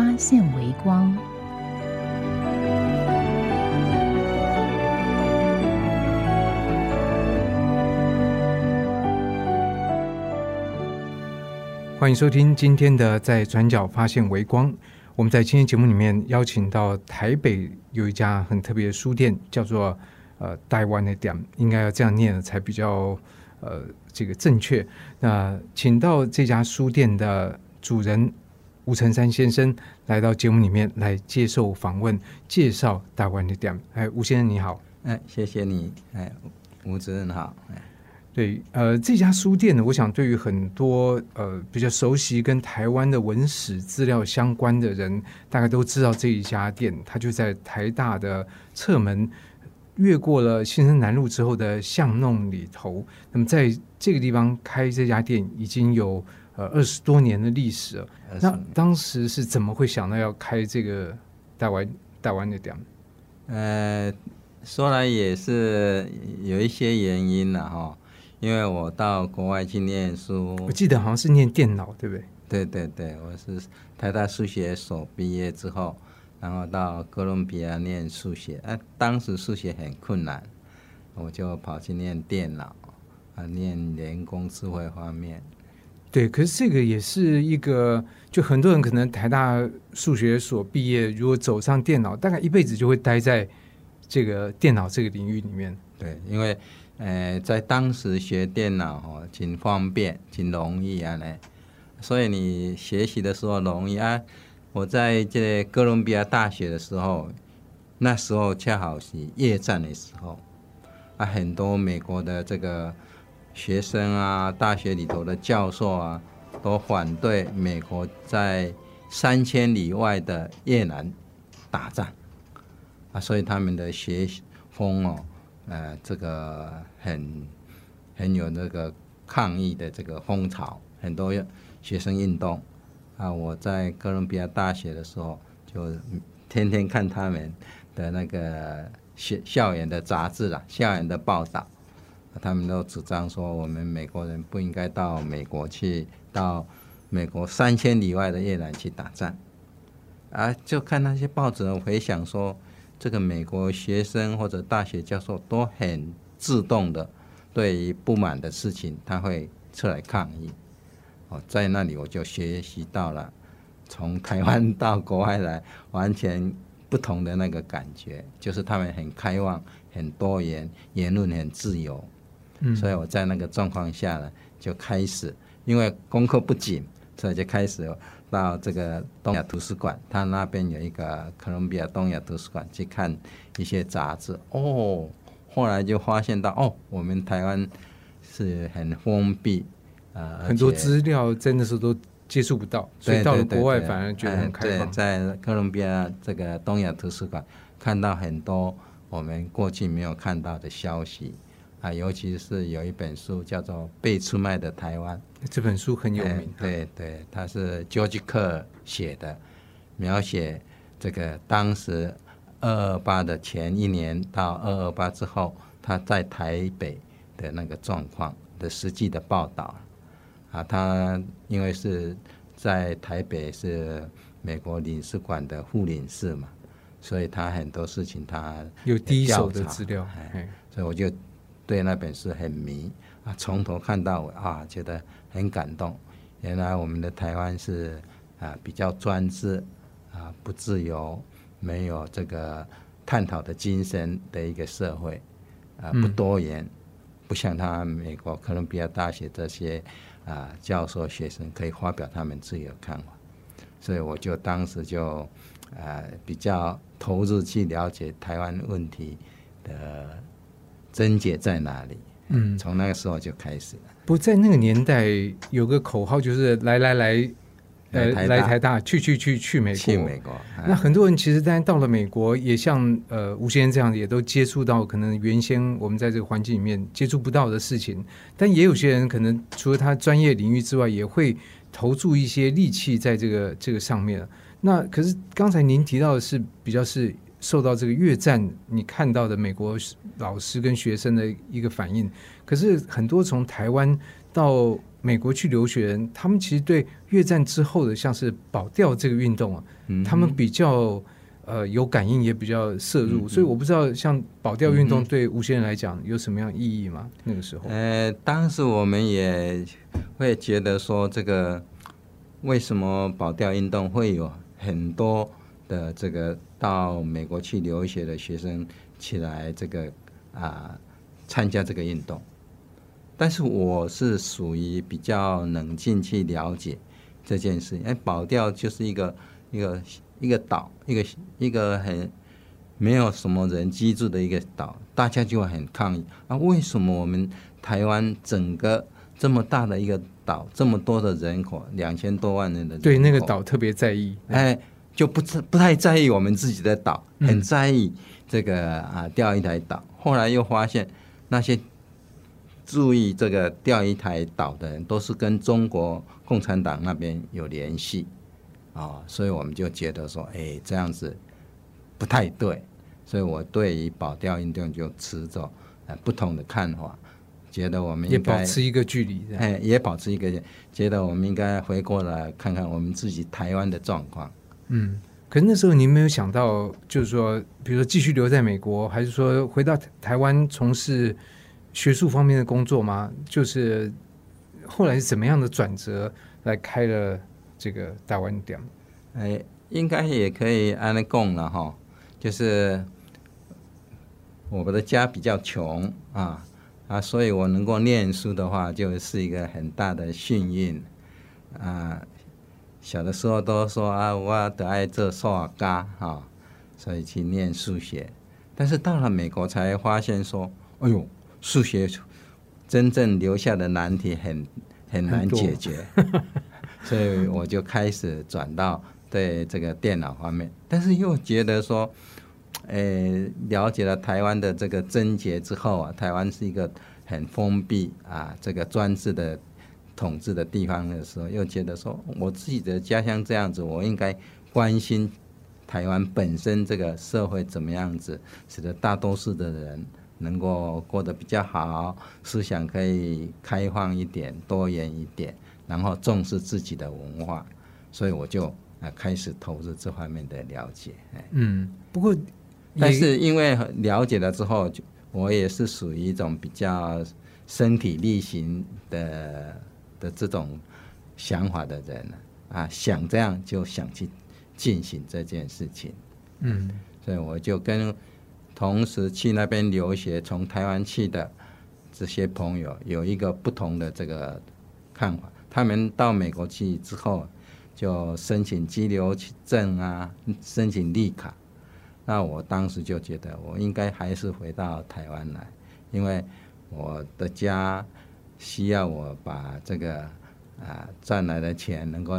发现微光。欢迎收听今天的《在转角发现微光》。我们在今天节目里面邀请到台北有一家很特别的书店，叫做呃台湾的店，应该要这样念才比较呃这个正确。那请到这家书店的主人吴成山先生来到节目里面来接受访问，介绍大湾的店。哎，吴先生你好。哎，谢谢你。哎，吴主任好。哎。对，呃，这家书店呢，我想对于很多呃比较熟悉跟台湾的文史资料相关的人，大概都知道这一家店，它就在台大的侧门，越过了新生南路之后的巷弄里头。那么在这个地方开这家店已经有呃二十多年的历史了。那当时是怎么会想到要开这个台湾台湾的店？呃，说来也是有一些原因了哈。因为我到国外去念书，我记得好像是念电脑，对不对？对对对，我是台大数学所毕业之后，然后到哥伦比亚念数学。哎，当时数学很困难，我就跑去念电脑，啊，念人工智慧方面。对，可是这个也是一个，就很多人可能台大数学所毕业，如果走上电脑，大概一辈子就会待在这个电脑这个领域里面。对，因为。呃，在当时学电脑哦，挺方便，挺容易啊嘞。所以你学习的时候容易啊。我在这哥伦比亚大学的时候，那时候恰好是夜战的时候，啊，很多美国的这个学生啊，大学里头的教授啊，都反对美国在三千里外的越南打仗啊，所以他们的学风哦。呃，这个很很有那个抗议的这个风潮，很多学生运动啊。我在哥伦比亚大学的时候，就天天看他们的那个学校园的杂志啦，校园的报道，他们都主张说，我们美国人不应该到美国去，到美国三千里外的越南去打仗啊。就看那些报纸，我回想说。这个美国学生或者大学教授都很自动的，对于不满的事情，他会出来抗议。哦，在那里我就学习到了从台湾到国外来完全不同的那个感觉，就是他们很开放、很多元，言论很自由。嗯，所以我在那个状况下呢，就开始因为功课不紧，所以就开始。到这个东亚图书馆，他那边有一个哥伦比亚东亚图书馆去看一些杂志哦。后来就发现到哦，我们台湾是很封闭，呃，很多资料真的是都接触不到，所以到了国外反而觉得很开放。在哥伦比亚这个东亚图书馆看到很多我们过去没有看到的消息。啊，尤其是有一本书叫做《被出卖的台湾》，这本书很有名。对对，它是 George Kerr 写的，描写这个当时二二八的前一年到二二八之后，他在台北的那个状况的实际的报道。啊，他因为是在台北是美国领事馆的副领事嘛，所以他很多事情他有第一手的资料，所以我就。对那本书很迷啊，从头看到尾啊，觉得很感动。原来我们的台湾是啊比较专制啊不自由，没有这个探讨的精神的一个社会啊不多元，不像他美国哥伦比亚大学这些啊教授学生可以发表他们自己的看法。所以我就当时就啊比较投入去了解台湾问题的。症结在哪里？嗯，从那个时候就开始了。不在那个年代，有个口号就是“来来来，呃，来台大，去去去去美国，去美国。那很多人其实，当然到了美国，也像呃吴先生这样，也都接触到可能原先我们在这个环境里面接触不到的事情。但也有些人可能除了他专业领域之外，也会投注一些力气在这个这个上面。那可是刚才您提到的是比较是受到这个越战你看到的美国老师跟学生的一个反应，可是很多从台湾到美国去留学人，他们其实对越战之后的像是保钓这个运动啊，嗯他们比较呃有感应，也比较摄入，嗯所以我不知道像保钓运动对吴先生来讲有什么样意义吗？那个时候，呃，当时我们也会觉得说，这个为什么保钓运动会有很多的这个到美国去留学的学生起来这个啊、参加这个运动？但是我是属于比较冷静去了解这件事情。哎，保钓就是一个一个一个岛，一个一个很没有什么人居住的一个岛，大家就会很抗议啊！为什么我们台湾整个这么大的一个岛，这么多的人口，两千多万人的人口对那个，岛特别在意。哎，就不不不太在意我们自己的岛，嗯很在意这个啊钓一台岛。后来又发现那些注意这个钓鱼台岛的人，都是跟中国共产党那边有联系啊、所以我们就觉得说，哎，这样子不太对。所以我对于保钓运动就持着呃不同的看法，觉得我们也应该保持一个距离，哎也保持一个，觉得我们应该回过来看看我们自己台湾的状况。嗯。可是那时候您没有想到，就是说，比如说继续留在美国，还是说回到台湾从事学术方面的工作吗？就是后来是怎么样的转折来开了这个大湾店？哎，应该也可以按那供了哈，就是我们的家比较穷啊啊，所以我能够念书的话，就是一个很大的幸运啊。小的时候都说啊，我得爱做数学家哈，所以去念数学。但是到了美国才发现说，哎呦，数学真正留下的难题很很难解决，所以我就开始转到对这个电脑方面，但是又觉得说，呃，了解了台湾的这个症结之后啊，台湾是一个很封闭啊，这个专制的统治的地方的时候，又觉得说我自己的家乡这样子，我应该关心台湾本身这个社会怎么样子，使得大多数的人能够过得比较好，思想可以开放一点、多元一点，然后重视自己的文化，所以我就啊开始投入这方面的了解。嗯，不过但是因为了解了之后，就我也是属于一种比较身体力行的的这种想法的人啊，想这样就想去进行这件事情，嗯所以我就跟同时去那边留学，从台湾去的这些朋友有一个不同的这个看法。他们到美国去之后，就申请居留证啊，申请绿卡。那我当时就觉得，我应该还是回到台湾来，因为我的家需要我把这个啊赚来的钱能够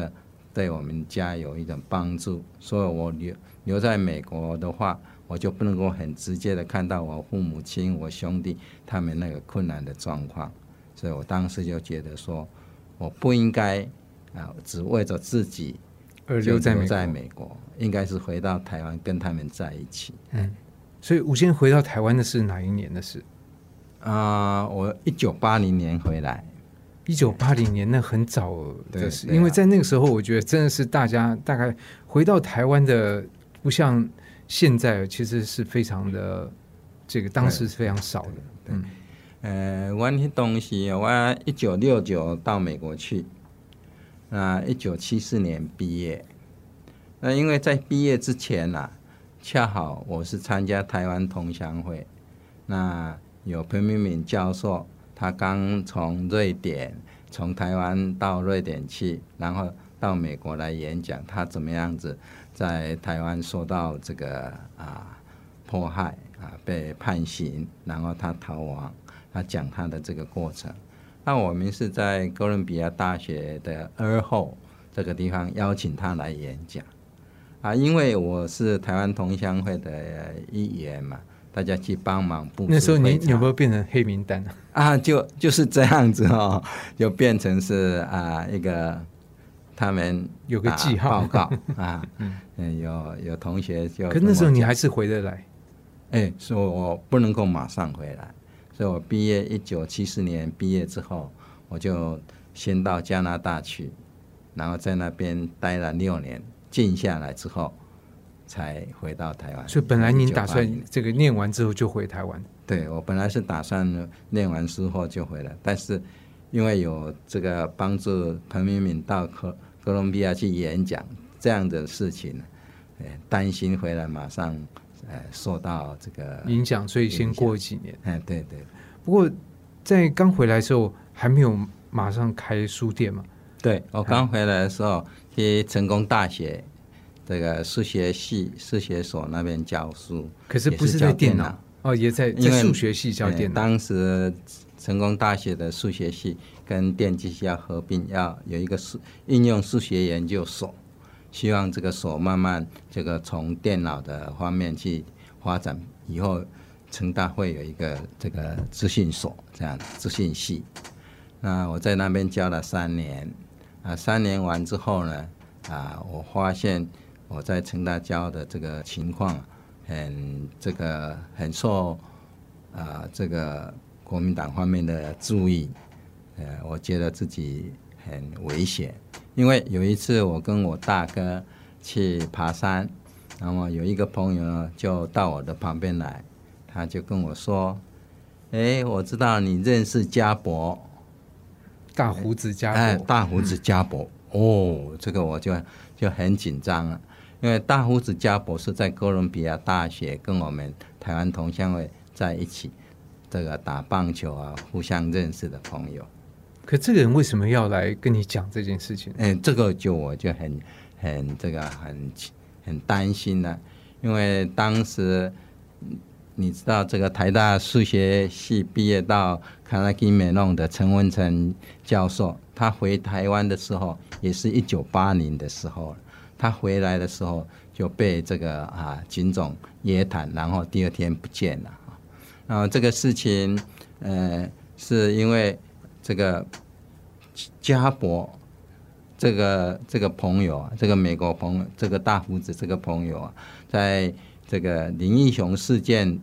对我们家有一种帮助，所以我留留在美国的话，我就不能够很直接的看到我父母亲、我兄弟他们那个困难的状况，所以我当时就觉得说，我不应该啊只为着自己而留在美国在美国，应该是回到台湾跟他们在一起。嗯所以吴先生回到台湾的是哪一年的事？啊、我一九八零年回来，一九八零年，那很早的因为在那个时候，我觉得真的是大家大概回到台湾的，不像现在，其实是非常的这个当时是非常少的。嗯呃，我那东西，我一九六九到美国去，那一九七四年毕业。那因为在毕业之前呐、恰好我是参加台湾同乡会，那有彭明敏教授，他刚从瑞典从台湾到瑞典去，然后到美国来演讲，他怎么样子在台湾受到这个啊迫害啊被判刑，然后他逃亡，他讲他的这个过程。那我们是在哥伦比亚大学的二后这个地方邀请他来演讲啊，因为我是台湾同乡会的一员嘛，大家去帮忙布置那时候你有没有变成黑名单啊？啊，就就是这样子哦，就变成是啊一个他们有个打记号。报告啊，嗯，有有同学就可那时候你还是回得来，哎，所以我不能够马上回来，所以我毕业一九七四年毕业之后，我就先到加拿大去，然后在那边待了六年，静下来之后，才回到台湾。所以本来您打算这个念完之后就回台湾，对我本来是打算念完书后就回来，但是因为有这个帮助彭明敏到哥哥伦比亚去演讲这样的事情，呃，担心回来马上呃受到这个影响，所以先过几年。哎，对对不过在刚回来的时候，还没有马上开书店嘛？对，我刚回来的时候去成功大学这个数学系数学所那边教书，可是不是教在电脑脑。哦，也在在数学系教呃电脑。当时成功大学的数学系跟电机系要合并，要有一个数应用数学研究所，希望这个所慢慢这个从电脑的方面去发展，以后成大会有一个这个资讯所这样资讯系。那我在那边教了三年，啊，三年完之后呢，啊，我发现我在成大教的这个情况很这个很受啊这个国民党方面的注意，呃，我觉得自己很危险，因为有一次我跟我大哥去爬山，然后有一个朋友呢就到我的旁边来，他就跟我说：“哎，我知道你认识家伯。”大胡子家哎，大胡子家伯、哦，这个我就就很紧张了，因为大胡子家博士在哥伦比亚大学跟我们台湾同乡会在一起，这个打棒球啊，互相认识的朋友。可这个人为什么要来跟你讲这件事情？嗯，这个就我就很很这个很很担心了，因为当时嗯你知道这个台大数学系毕业到卡拉基美弄的陈文成教授，他回台湾的时候也是一九八零的时候，他回来的时候就被这个啊警总约谈，然后第二天不见了啊。然后这个事情，呃，是因为这个家伯这个这个朋友啊，这个美国朋友，这个大胡子这个朋友啊，在这个林义雄事件，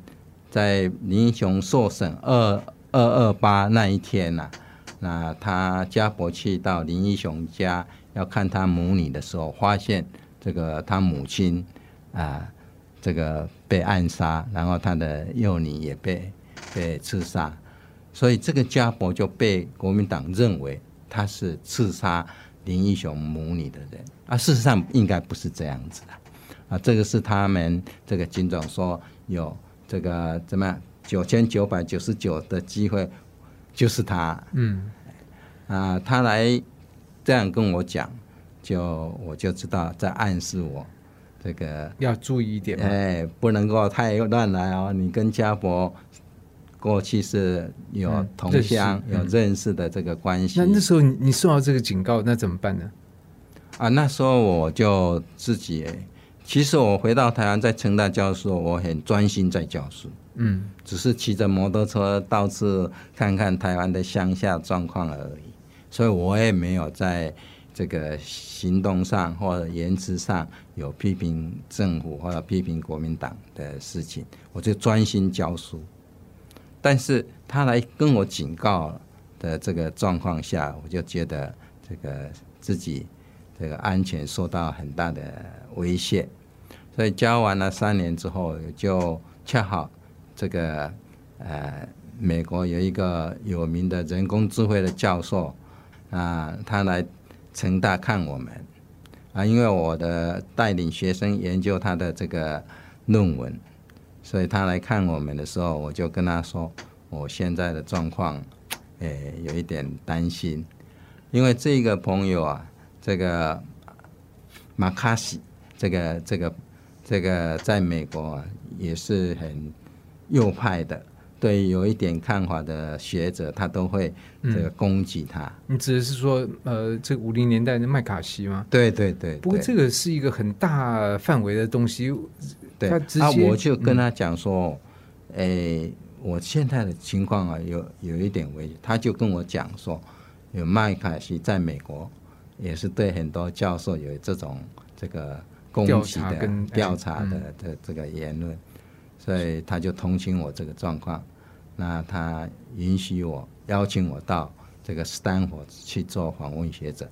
在林义雄受审二二二八那一天呐、那他家伯去到林义雄家要看他母女的时候，发现这个他母亲啊，这个被暗杀，然后他的幼女也被被刺杀，所以这个家伯就被国民党认为他是刺杀林义雄母女的人。啊，事实上应该不是这样子的。啊，这个是他们这个警长说有这个怎么样九千九百九十九的机会，就是他。嗯，啊，他来这样跟我讲，就我就知道在暗示我这个要注意一点。哎，不能够太乱来哦。你跟家伯过去是有嗯同乡、有嗯认识的这个关系。那那时候你你受到这个警告，那怎么办呢？啊，那时候我就自己，其实我回到台湾在成大教书，我很专心在教书，嗯，只是骑着摩托车到处看看台湾的乡下状况而已，所以我也没有在这个行动上或者言辞上有批评政府或者批评国民党的事情，我就专心教书。但是他来跟我警告的这个状况下，我就觉得这个自己这个安全受到很大的威胁，所以教完了三年之后，就恰好这个呃，美国有一个有名的人工智慧的教授啊，他来成大看我们。啊，因为我的带领学生研究他的这个论文，所以他来看我们的时候，我就跟他说，我现在的状况，诶，有一点担心，因为这个朋友啊，这个马卡西，这个这个这个在美国也是很右派的。对有一点看法的学者，他都会这个攻击他。你指的是说，呃，这五零年代的麦卡锡吗？对对对。不过这个是一个很大范围的东西。对，啊，我就跟他讲说，哎，我现在的情况啊，有有一点危险。他就跟我讲说，有麦卡锡在美国也是对很多教授有这种这个攻击的调查的的这个言论。所以他就同情我这个状况，那他允许我邀请我到这个斯坦福去做访问学者。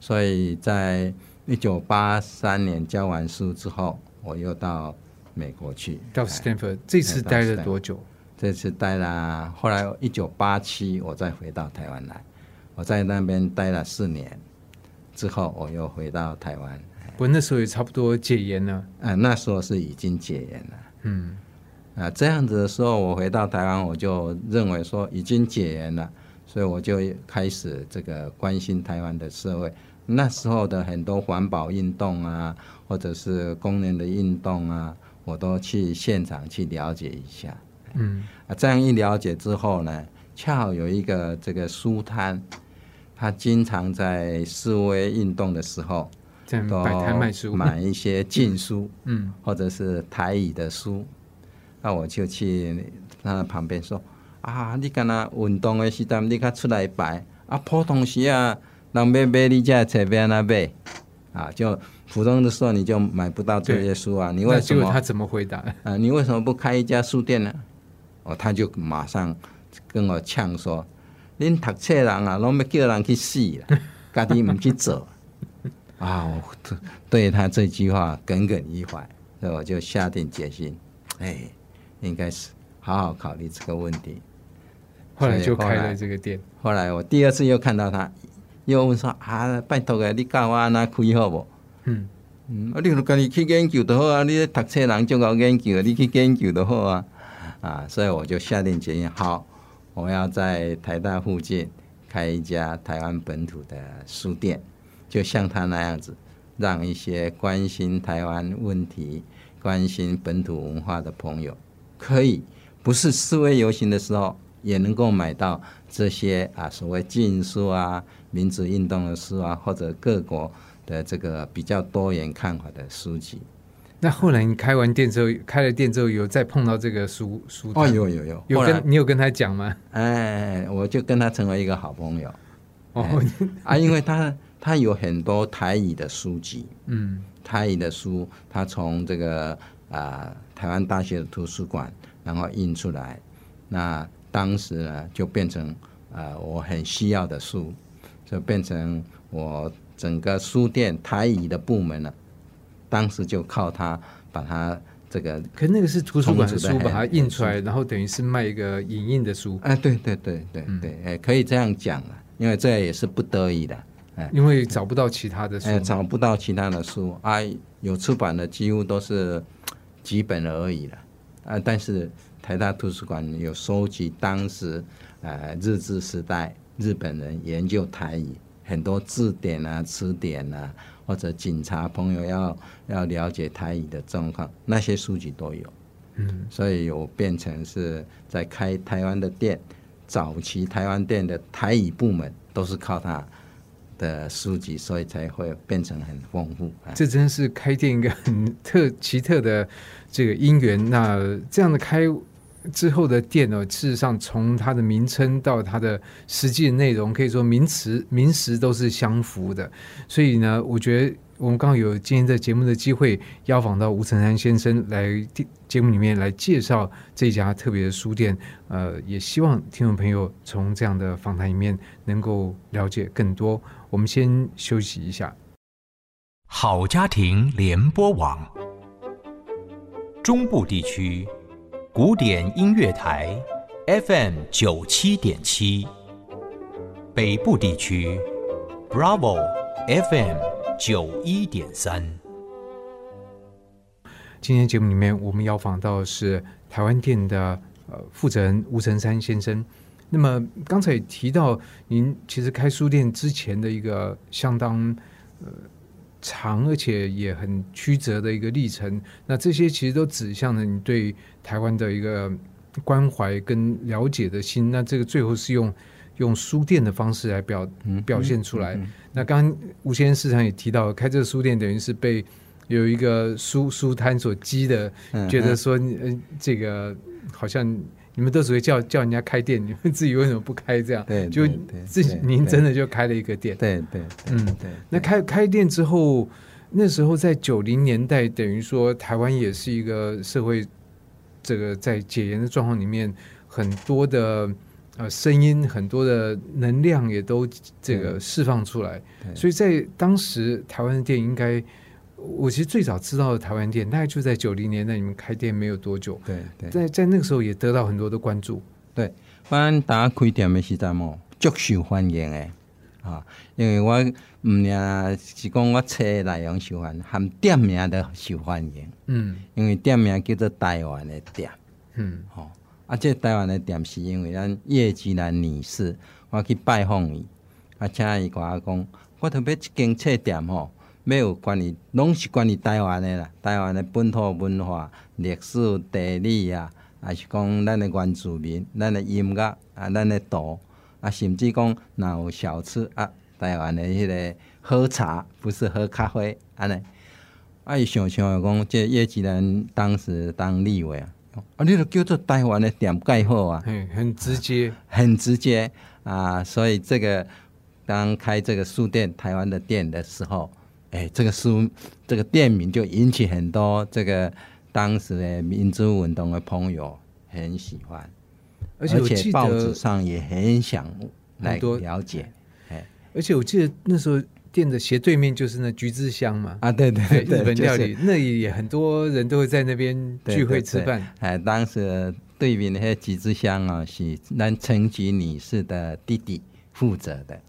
所以在一九八三年教完书之后，我又到美国去。到斯坦福这次待了多久？这次待了，后来一九八七我再回到台湾来，我在那边待了四年，之后我又回到台湾。不，那时候也差不多戒严了。啊，那时候是已经戒严了。嗯。啊，这样子的时候，我回到台湾，我就认为说已经解严了，所以我就开始这个关心台湾的社会。那时候的很多环保运动啊，或者是工人的运动啊，我都去现场去了解一下。嗯，啊，这样一了解之后呢，恰好有一个这个书摊，他经常在示威运动的时候，都摆摊卖书，买一些禁书，嗯，或者是台语的书。那我就去他旁边说：“啊，你干那运动的时阵，你较出来摆啊？普通时啊，人买买你家册边那买啊？就普通的时候你就买不到这些书啊？你为什么？他怎么回答？啊，你为什么不开一家书店呢？哦，他就马上跟我呛说：‘恁读册人啊，拢要叫人去死啊，家己唔去做。’啊，我对他这句话耿耿于怀，所以我就下定决心，哎。”应该是好好考虑这个问题。后来就开了这个店。后来我第二次又看到他，又问说：“啊，拜托个，你教我安那开好不？”嗯嗯，啊，你家己去研究就好啊！你读册人就搞研究，你去研究就好啊！啊，所以我就下定决心，好，我要在台大附近开一家台湾本土的书店，就像他那样子，让一些关心台湾问题、关心本土文化的朋友。可以，不是示威游行的时候也能够买到这些啊，所谓禁书啊、民主运动的书啊，或者各国的这个比较多元看法的书籍。那后来你开完店之后，开了店之后有再碰到这个书书？哦，有有有，有跟你有跟他讲吗？哎，我就跟他成为一个好朋友。哦，啊，因为他他有很多台语的书籍，嗯，台语的书，他从这个啊。台湾大学的图书馆，然后印出来，那当时呢就变成呃我很需要的书，就变成我整个书店台语的部门了。当时就靠它把它这个，可那个是图书馆的书，把它印出来，然后等于是卖一个影印的书。哎，对对对对对，哎，可以这样讲了，因为这也是不得已的，哎，因为找不到其他的书，哎，找不到其他的书，啊，有出版的几乎都是。几本而已了，啊！但是台大图书馆有收集当时，呃，日治时代日本人研究台语很多字典啊、词典啊，或者警察朋友要要了解台语的状况，那些书籍都有。嗯，所以我变成是在开台湾的店，早期台湾店的台语部门都是靠他。的书籍，所以才会变成很丰富。这真是开店一个很特奇特的这个因缘。那这样的开之后的店呢，事实上从它的名称到它的实际的内容，可以说名词名实都是相符的。所以呢，我觉得我们刚好有今天在节目的机会，邀访到吴成山先生来节目里面来介绍这家特别的书店。呃，也希望听众朋友从这样的访谈里面能够了解更多。我们先休息一下。好家庭联播网，中部地区古典音乐台 FM 九七点七，北部地区 Bravo FM 九一点三。今天节目里面，我们要访到是台湾店的呃负责人吴成山先生。那么刚才也提到，您其实开书店之前的一个相当呃长而且也很曲折的一个历程。那这些其实都指向了你对台湾的一个关怀跟了解的心，那这个最后是用用书店的方式来表嗯表现出来。嗯嗯那刚刚吴先生市场也提到，开这个书店等于是被有一个书书摊所激的，嗯觉得说，呃，这个好像你们都只会叫叫人家开店，你们自己为什么不开？这样，对就自己您真的就开了一个店。对对，对嗯对。那开开店之后，那时候在九零年代，等于说台湾也是一个社会，这个在解严的状况里面，很多的呃声音，很多的能量也都这个对。释放出来。所以在当时台湾的店应该，我其实最早知道的台湾店，大概就在九零年代，你们开店没有多久，对对，在在那个时候也得到很多的关注。咱大家开店的时阵哦，足受欢迎的？啊，因为我毋呀是讲我册的内容受欢迎，含店名都受欢迎，嗯。因为店名叫做台湾的店。嗯。吼、啊，这台湾的店是因为咱叶吉兰女士，我去拜访伊，啊，请伊甲我讲，我特别一间册店吼，没有关于，拢是关于台湾的啦，台湾的本土文化、历史、地理啊，还是讲咱的原住民、咱的音乐啊、咱的图啊，甚至讲若有小吃啊，台湾的迄个喝茶，不是喝咖啡安尼。啊，伊想想讲，这叶吉兰当时当立委啊，啊，你都叫做台湾的点盖好啊，嘿，很直接。很直接。啊，所以这个当开这个书店台湾的店的时候，哎，这个书这个店名就引起很多这个当时的民族运动的朋友很喜欢，而且报纸，上也很想来多了解而且我记得那时候店的斜对面就是那橘子香嘛，啊，对对对，对，日本料就是理，那里也很多人都会在那边聚会对对对吃饭。哎，当时对面那些橘子香啊，是咱陈菊女士的弟弟负责的，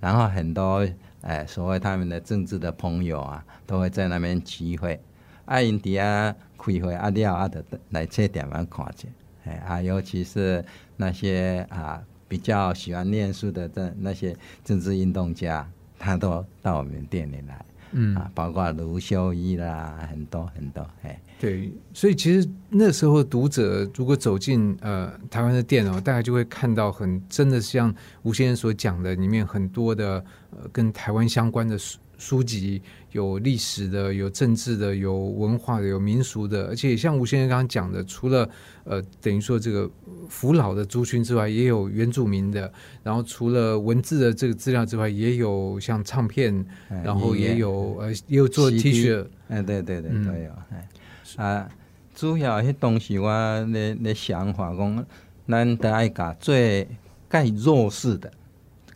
然后很多哎所谓他们的政治的朋友啊，都会在那边聚会。啊，因伫啊开会啊了啊，的来这店啊看见，哎啊，尤其是那些啊比较喜欢念书的这那些政治运动家，他都到我们店里来。嗯，啊，包括卢修一啦，很多很多，哎，对，所以其实那时候读者如果走进呃台湾的店哦，大概就会看到很真的像吴先生所讲的，里面很多的呃跟台湾相关的书书籍，有历史的，有政治的，有文化的，有民俗的，而且像吴先生刚刚讲的，除了呃等于说这个扶老的族群之外，也有原住民的，然后除了文字的这个资料之外，也有像唱片，哎然后也有呃也有做 T 恤，哎，对对对，嗯都有。哎啊，主要迄东西我咧咧想法讲，咱得爱甲最介弱势的、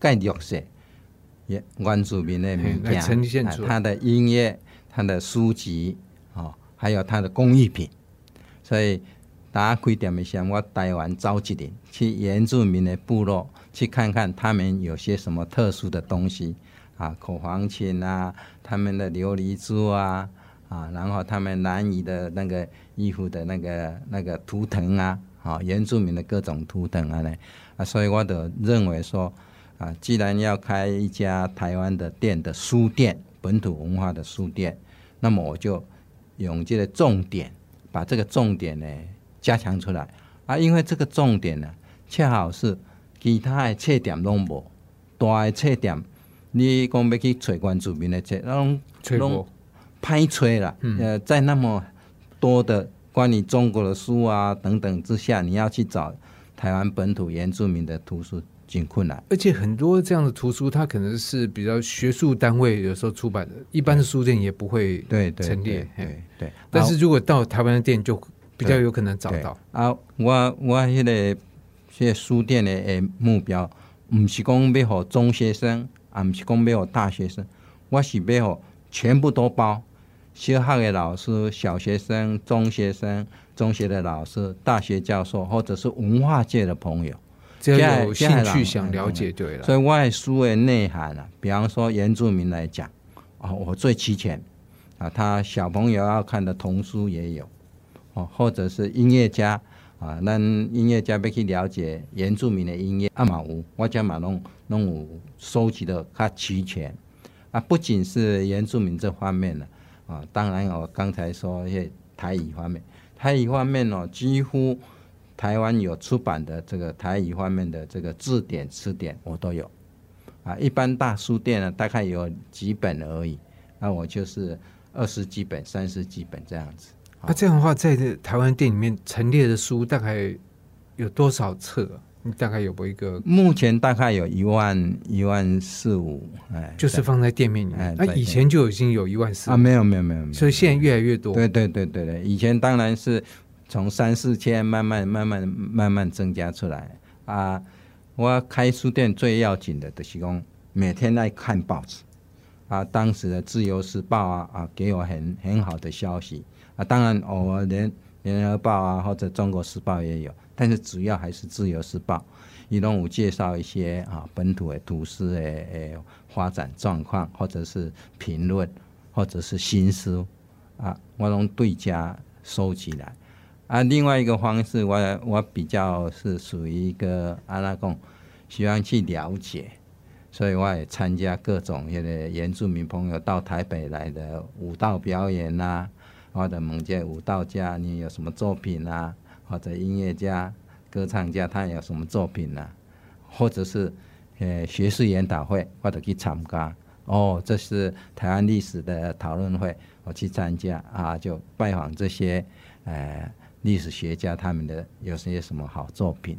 介弱势也原住民的名片，呈现出他的音乐、他的书籍，哦，还有他的工艺品。所以大家开店的时候，我台湾召集人去原住民的部落去看看他们有些什么特殊的东西啊，口簧琴啊，他们的琉璃珠啊，啊，然后他们南移的那个衣服的那个那个图腾啊，啊，原住民的各种图腾啊呢，啊，所以我都认为说，啊，既然要开一家台湾的店的书店，本土文化的书店，那么我就用这个重点，把这个重点呢加强出来。啊，因为这个重点呢，恰好是其他的册店拢无，大的册店，你讲要去找关注民的册，拢拢拍吹了，嗯。呃，在那么多的关于中国的书啊等等之下，你要去找台湾本土原住民的图书，挺困难。而且很多这样的图书，它可能是比较学术单位有时候出版的，一般的书店也不会陈列对嘿对对。但是如果到台湾的店，就比较有可能找到。啊，我我迄、个迄、个书店的诶目标，毋是讲要互中学生，啊，毋是讲要互大学生，我是要互全部都包。小学的老师、小学生、中学生、中学的老师、大学教授，或者是文化界的朋友，只要有兴趣想了解，对了。所以我的书的内涵啊，比方说原住民来讲，啊，我最齐全啊，他小朋友要看的童书也有，哦，或者是音乐家啊，咱音乐家要去了解原住民的音乐，啊嘛有，我家嘛拢拢有收集的较齐全啊，不仅是原住民这方面的啊，当然我刚才说一些台语方面，台语方面哦，几乎台湾有出版的这个台语方面的这个字典词典，我都有。啊，一般大书店呢，大概有几本而已。那我就是二十几本、三十几本这样子。那这样的话，在这台湾店里面陈列的书大概有多少册？你大概有没有一个？目前大概有一万一万四五，哎，就是放在店面里面。那以前就已经有一万四啊？没有没有没有，所以现在越来越多。对对对对对，以前当然是从三四千慢慢慢慢慢慢增加出来啊。我开书店最要紧的，就是讲每天在看报纸啊，当时的《自由时报》啊啊，给我很很好的消息啊。当然偶尔连《联合报》啊或者《中国时报》也有。但是主要还是《自由时报》，伊拢有介绍一些啊本土的都市的诶发展状况，或者是评论，或者是新书啊，我拢对家收起来。啊，另外一个方式，我我比较是属于一个阿拉贡，喜欢去了解，所以我也参加各种那个原住民朋友到台北来的舞蹈表演呐，或者某些舞蹈家，你有什么作品啊？或者音乐家、歌唱家，他有什么作品呢？或者是呃学术研讨会，或者去参加。哦，这是台湾历史的讨论会，我去参加啊，就拜访这些呃历史学家，他们的有些什么好作品。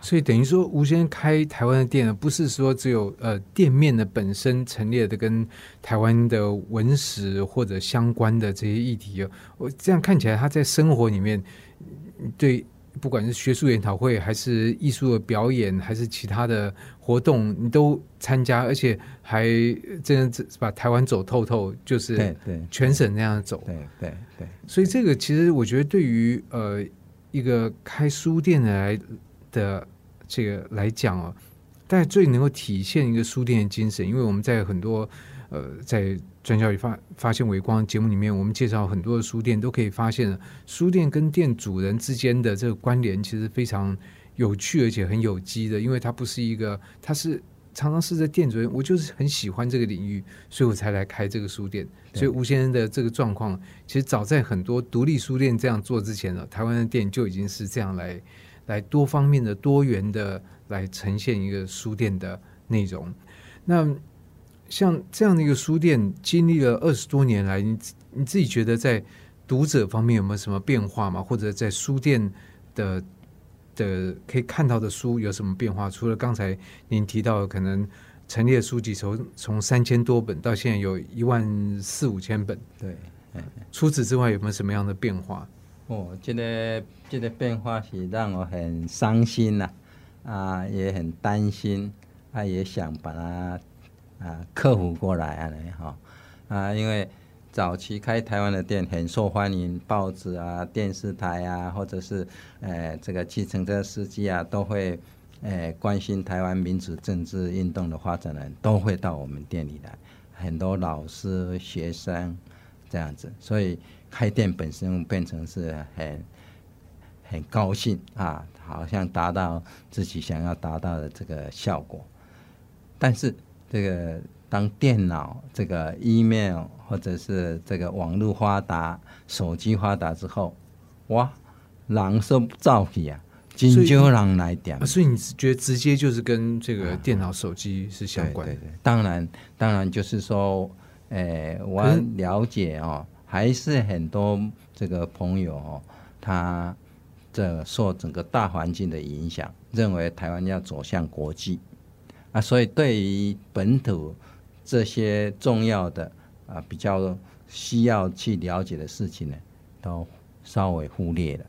所以等于说，吴先生开台湾的店呢，不是说只有呃店面的本身陈列的跟台湾的文史或者相关的这些议题哦。我这样看起来，他在生活里面。对，不管是学术研讨会，还是艺术的表演，还是其他的活动，你都参加，而且还真的把台湾走透透，就是对全省那样走，对对对。所以这个其实我觉得，对于呃一个开书店的来的这个来讲哦，大概最能够体现一个书店的精神，因为我们在很多呃在。专教育发发现微光节目里面，我们介绍很多的书店，都可以发现书店跟店主人之间的这个关联其实非常有趣，而且很有机的。因为它不是一个，它是常常是在店主人，我就是很喜欢这个领域，所以我才来开这个书店。所以吴先生的这个状况，其实早在很多独立书店这样做之前呢，台湾的店就已经是这样来来多方面的、多元的来呈现一个书店的内容。那像这样的一个书店，经历了二十多年来，你你自己觉得在读者方面有没有什么变化吗？或者在书店的的可以看到的书有什么变化？除了刚才您提到可能陈列书籍从从三千多本到现在有一万四五千本，对，除此之外有没有什么样的变化？哦，这个这个变化是让我很伤心呐，啊，也很担心，啊，也想把它。啊，克服过来啊，嘞哈啊，因为早期开台湾的店很受欢迎，报纸啊、电视台啊，或者是呃这个计程车司机啊，都会呃关心台湾民主政治运动的发展的人，都会到我们店里来。很多老师、学生这样子，所以开店本身变成是很很高兴啊，好像达到自己想要达到的这个效果，但是。这个当电脑、这个 email 或者是这个网络发达、手机发达之后，哇，人说造起啊，真少人来点。所以你觉得直接就是跟这个电脑、手机是相关的？当然，当然就是说，诶，我了解哦，还是很多这个朋友哦，他这受整个大环境的影响，认为台湾要走向国际。啊，所以对于本土这些重要的啊，比较需要去了解的事情呢，都稍微忽略了。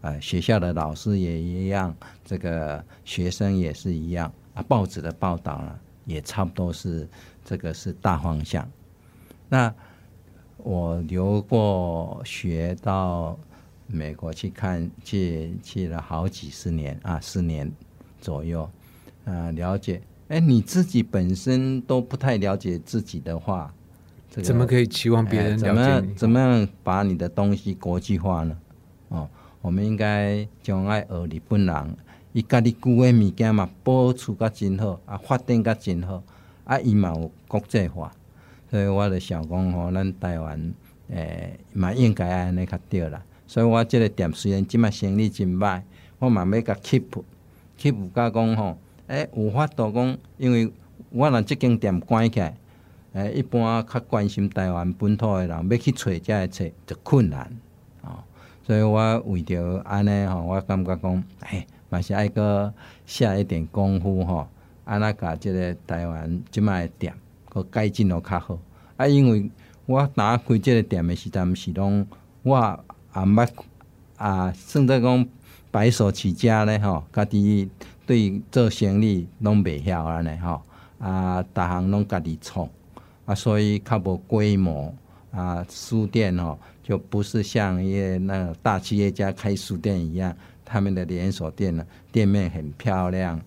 啊，学校的老师也一样，这个学生也是一样。啊，报纸的报道呢，也差不多是这个是大方向。那我留过学到美国去看，去去了好几十年啊，十年左右。啊，了解。哎，你自己本身都不太了解自己的话，怎么可以期望别人了解你？怎么样把你的东西国际化呢？哦，我们应该将爱学日本人，伊家己旧的物件嘛，保持甲真好，啊，发展甲真好，啊，伊嘛有国际化。所以我就想讲吼，咱台湾诶嘛应该安尼较对啦。所以我即个店虽然即卖生意真歹。我嘛要甲 keep，keep 甲讲吼，诶、有法度讲，因为我若即间店关起来，诶、一般较关心台湾本土诶人要去找遮个册就困难哦，所以我为着安尼吼，我感觉讲，诶、嘛是爱个下一点功夫吼，安那甲即个台湾即摆诶店，佮改进落较好。啊，因为我打开即个店诶时阵，是拢我也毋捌啊，算做讲白手起家咧吼，家己对做生意拢袂晓安尼吼，啊，逐项拢家己创，啊，所以较无规模啊，书店吼就不是像一些那个大企业家开书店一样，他们的连锁店呢，店面很漂亮，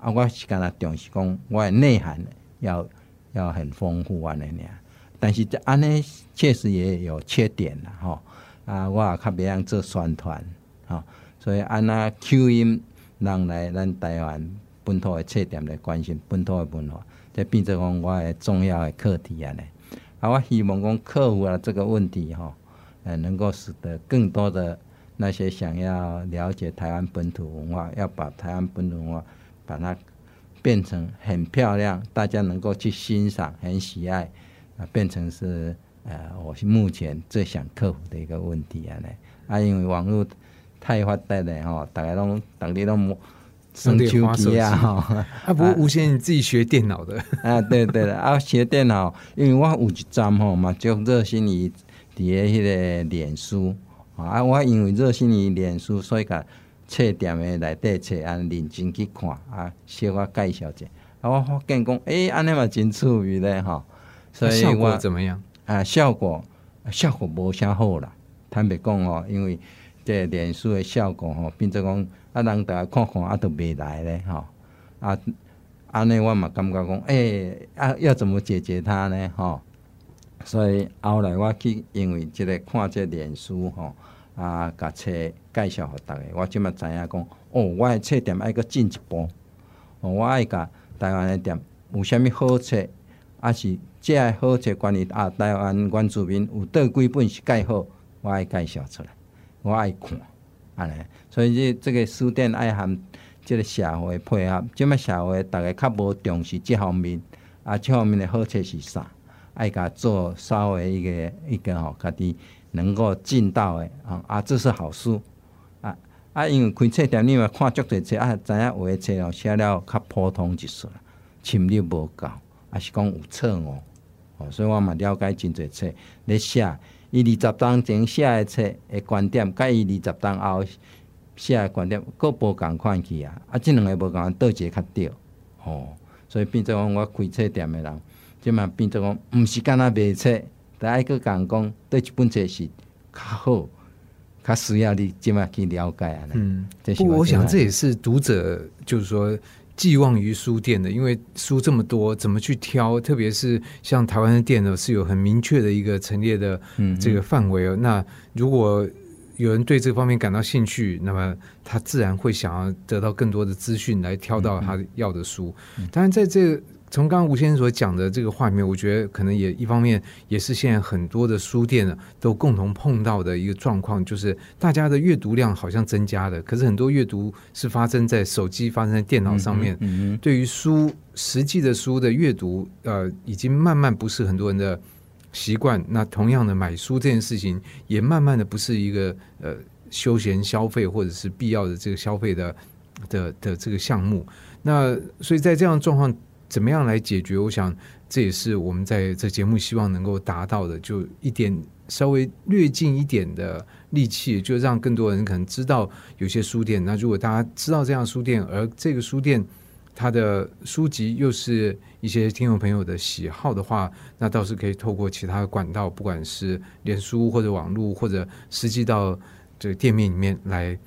啊，我是干那重视讲我的内涵要要很丰富安尼尔，但是这安尼确实也有缺点啦吼。啊，我也较袂晓做宣传，吼、所以安那吸引人来咱台湾本土的册店来关心本土的文化，这变成讲我的重要的课题啊呢。啊，我希望讲克服了这个问题吼，呃，能够使得更多的那些想要了解台湾本土文化，要把台湾本土文化把它变成很漂亮，大家能够去欣赏、很喜爱，啊，变成是呃，我是目前最想克服的一个问题啊呢。啊，因为网络太发达了吼，大家拢逐日拢耍手机啊吼。啊，不过吴先生你自己学电脑的，啊，对对了，啊，学电脑，因为我有一站吼嘛，就热心于伫个迄个脸书啊，我因为热心于脸书，所以甲册店的内底册安认真去看啊，小可介绍者，啊，我发现讲，诶、安尼嘛真趣味咧吼，所以效果我怎么样？啊，效果效果无啥好啦。坦白讲哦，因为这脸书的效果吼，变做讲啊，人大家看看啊，都袂来咧吼。啊，安尼我嘛感觉讲，诶、啊，要怎么解决它呢？吼、所以后来我去，因为即个看这个脸书吼，啊，甲册介绍互逐个，我即嘛知影讲，哦，我的册店爱搁进一步，哦，我爱甲台湾的店有啥物好册，啊是这个好册关于啊台湾原住民有倒几本是介好，我爱介绍出来，我爱看，安尼，所以这这个书店爱含即个社会配合，即摆社会逐个较无重视即方面，啊，即方面的好册是啥？爱甲做稍微一个一个吼，家己能够进到的啊啊，这是好书啊啊，因为开册店你嘛看足侪册啊，知影有的册哦写了较普通一丝啦，深入无够，啊是讲有错误，哦，所以我嘛了解真侪册咧写，伊二十当前写诶册诶观点，甲伊二十当后写诶观点，佫无共款去啊，啊，即两个无共款，倒一个较对，哦，所以变做讲我开册店诶人。即嘛变做讲，毋是干那卖册，但爱去共讲，对一本册是较好，较需要你即嘛去了解啊。嗯，这是不我想这也是读者就是说寄望于书店的，因为书这么多，怎么去挑？特别是像台湾的店呢，是有很明确的一个陈列的嗯这个范围哦。那如果有人对这方面感到兴趣，那么他自然会想要得到更多的资讯，来挑到他要的书。当然，在这个从刚刚吴先生所讲的这个画面，我觉得可能也一方面也是现在很多的书店呢都共同碰到的一个状况，就是大家的阅读量好像增加了，可是很多阅读是发生在手机、发生在电脑上面。嗯对于书实际的书的阅读，呃，已经慢慢不是很多人的习惯。那同样的，买书这件事情也慢慢的不是一个呃休闲消费或者是必要的这个消费的的的这个项目。那所以在这样的状况，怎么样来解决？我想这也是我们在这节目希望能够达到的，就一点稍微略尽一点的力气，就让更多人可能知道有些书店。那如果大家知道这样书店，而这个书店它的书籍又是一些听众朋友的喜好的话，那倒是可以透过其他的管道，不管是脸书或者网络，或者实际到这个店面里面来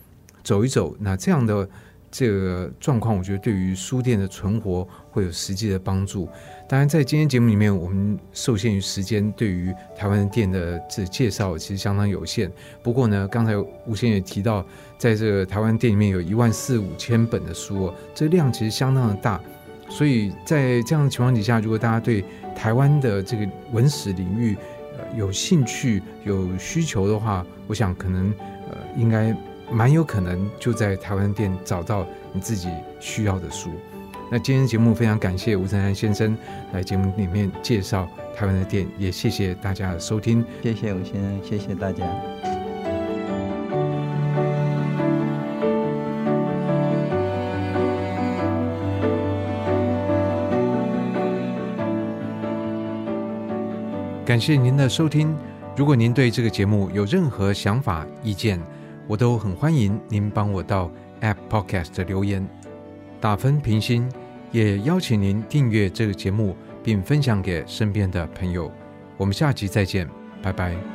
走一走。那这样的这个状况，我觉得对于书店的存活会有实际的帮助。当然，在今天节目里面，我们受限于时间，对于台湾店的这介绍其实相当有限。不过呢，刚才吴先生也提到，在这个台湾店里面有一万四五千本的书哦，这量其实相当的大。所以在这样的情况底下，如果大家对台湾的这个文史领域呃有兴趣、有需求的话，我想可能呃应该蛮有可能就在台湾店找到你自己需要的书。那今天节目非常感谢吴承安先生来节目里面介绍台湾的店，也谢谢大家的收听。谢谢吴先生，谢谢大家。感谢您的收听。如果您对这个节目有任何想法、意见，我都很欢迎您帮我到 App Podcast 留言打分评星，也邀请您订阅这个节目，并分享给身边的朋友。我们下集再见，拜拜。